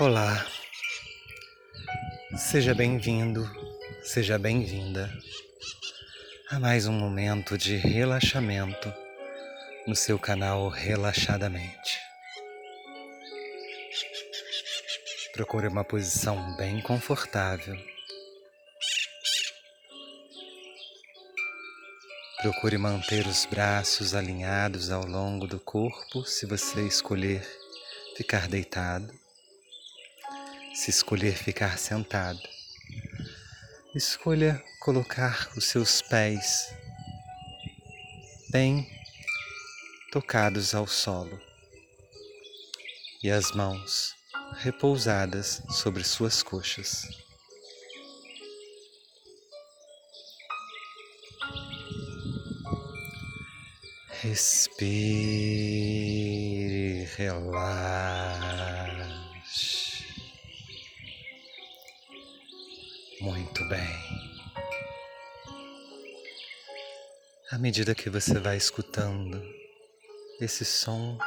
Olá, seja bem-vindo, seja bem-vinda a mais um momento de relaxamento no seu canal Relaxadamente. Procure uma posição bem confortável. Procure manter os braços alinhados ao longo do corpo se você escolher ficar deitado. Se escolher ficar sentado, escolha colocar os seus pés bem tocados ao solo e as mãos repousadas sobre suas coxas. Respire, relaxe. Medida que você vai escutando esse som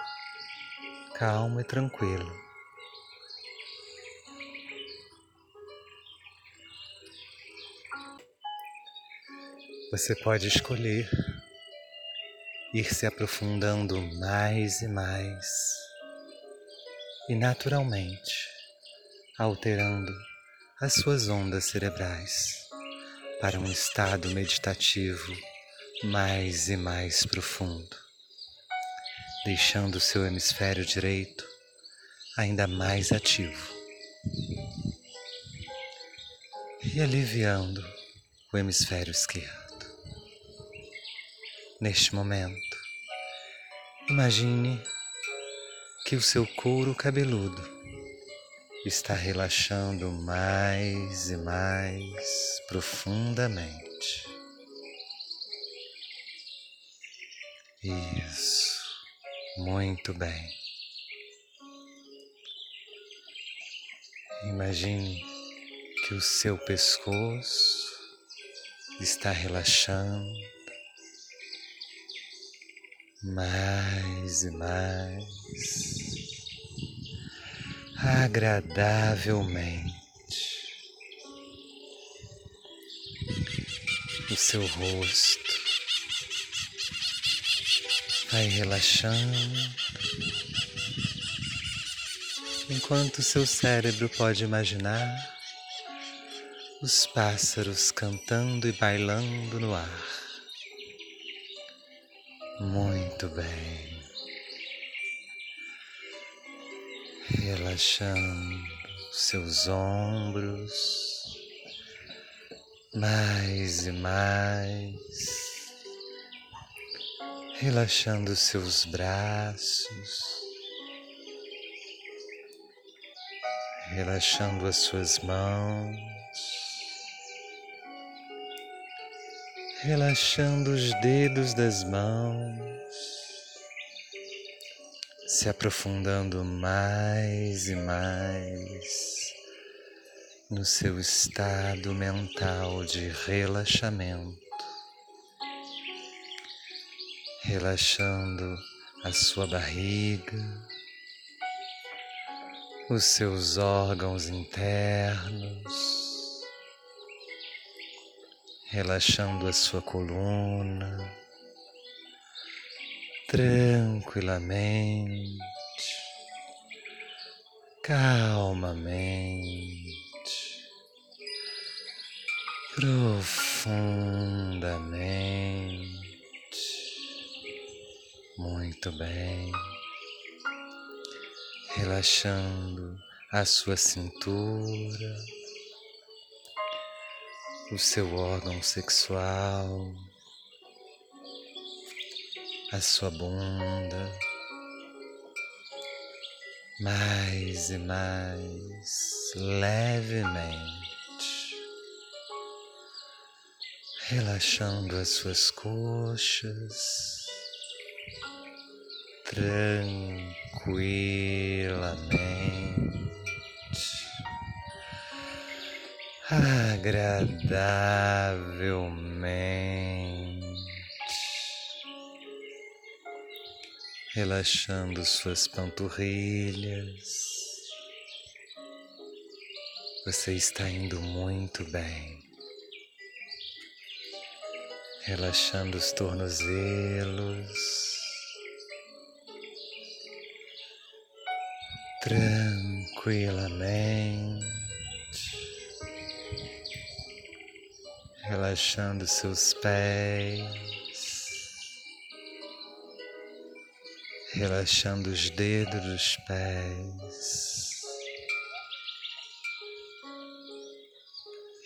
calmo e tranquilo, você pode escolher ir se aprofundando mais e mais e naturalmente alterando as suas ondas cerebrais para um estado meditativo mais e mais profundo, deixando o seu hemisfério direito ainda mais ativo e aliviando o hemisfério esquerdo. Neste momento, imagine que o seu couro cabeludo está relaxando mais e mais profundamente. Isso, muito bem. Imagine que o seu pescoço está relaxando mais e mais agradavelmente. O seu rosto vai relaxando, enquanto seu cérebro pode imaginar os pássaros cantando e bailando no ar. Muito bem. Relaxando seus ombros mais e mais. Relaxando seus braços. Relaxando as suas mãos. relaxando os dedos das mãos, se aprofundando mais e mais no seu estado mental de relaxamento, relaxando a sua barriga, os seus órgãos internos relaxando a sua coluna tranquilamente, calmamente, profundamente. Muito bem, relaxando a sua cintura o seu órgão sexual, a sua bunda, mais e mais levemente, relaxando as suas coxas tranquilamente. agradavelmente, relaxando suas panturrilhas, Você está indo muito bem. Relaxando os tornozelos. Tranquilamente. Relaxando seus pés. Relaxando os dedos dos pés.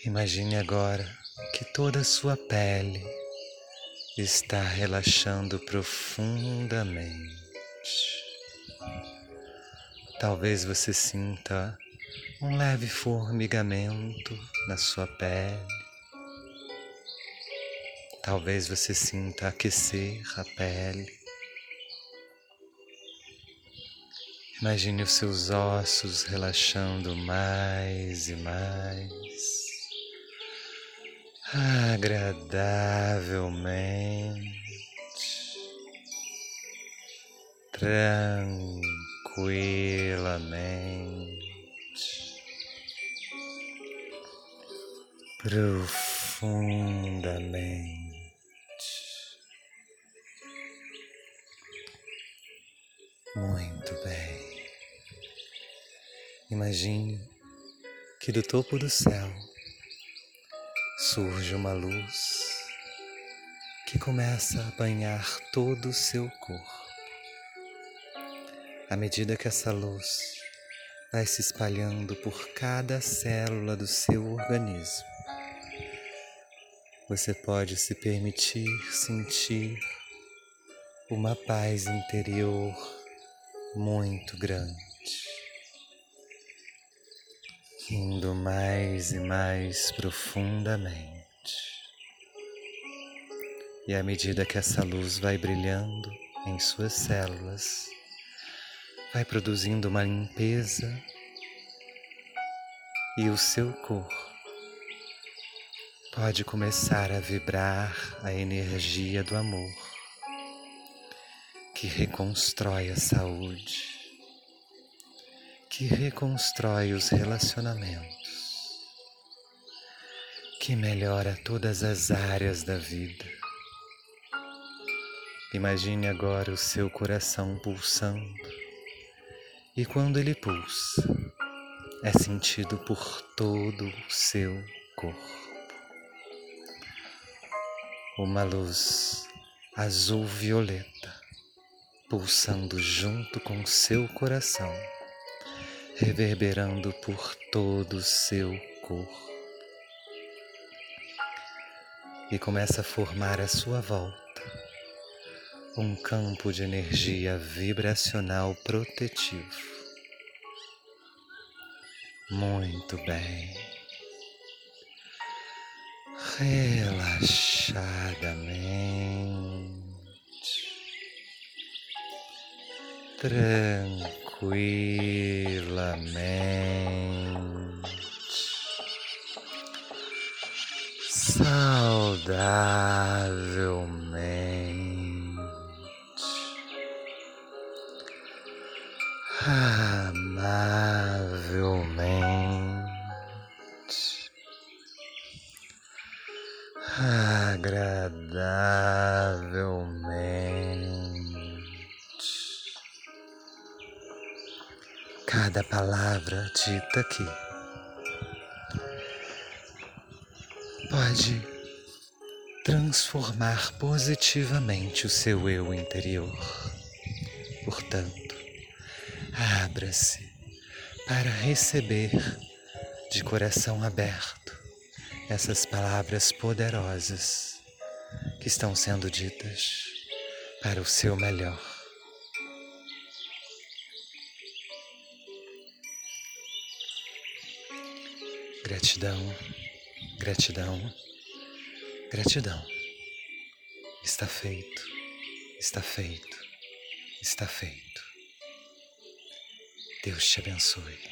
Imagine agora que toda a sua pele está relaxando profundamente. Talvez você sinta um leve formigamento na sua pele. Talvez você sinta aquecer a pele. Imagine os seus ossos relaxando mais e mais agradavelmente, tranquilamente, profundamente. Muito bem. Imagine que do topo do céu surge uma luz que começa a banhar todo o seu corpo. À medida que essa luz vai se espalhando por cada célula do seu organismo, você pode se permitir sentir uma paz interior muito grande indo mais e mais profundamente. E à medida que essa luz vai brilhando em suas células, vai produzindo uma limpeza e o seu corpo pode começar a vibrar a energia do amor que reconstrói a saúde que reconstrói os relacionamentos, que melhora todas as áreas da vida. Imagine agora o seu coração pulsando, e quando ele pulsa, é sentido por todo o seu corpo. Uma luz azul-violeta pulsando junto com seu coração reverberando por todo o seu corpo. E começa a formar à sua volta um campo de energia vibracional protetivo. Muito bem. Relaxadamente. Tranquilamente, saudavelmente, amavelmente, agradavelmente. cada palavra dita aqui pode transformar positivamente o seu eu interior. Portanto, abra-se para receber de coração aberto essas palavras poderosas que estão sendo ditas para o seu melhor. Gratidão, gratidão, gratidão. Está feito, está feito, está feito. Deus te abençoe.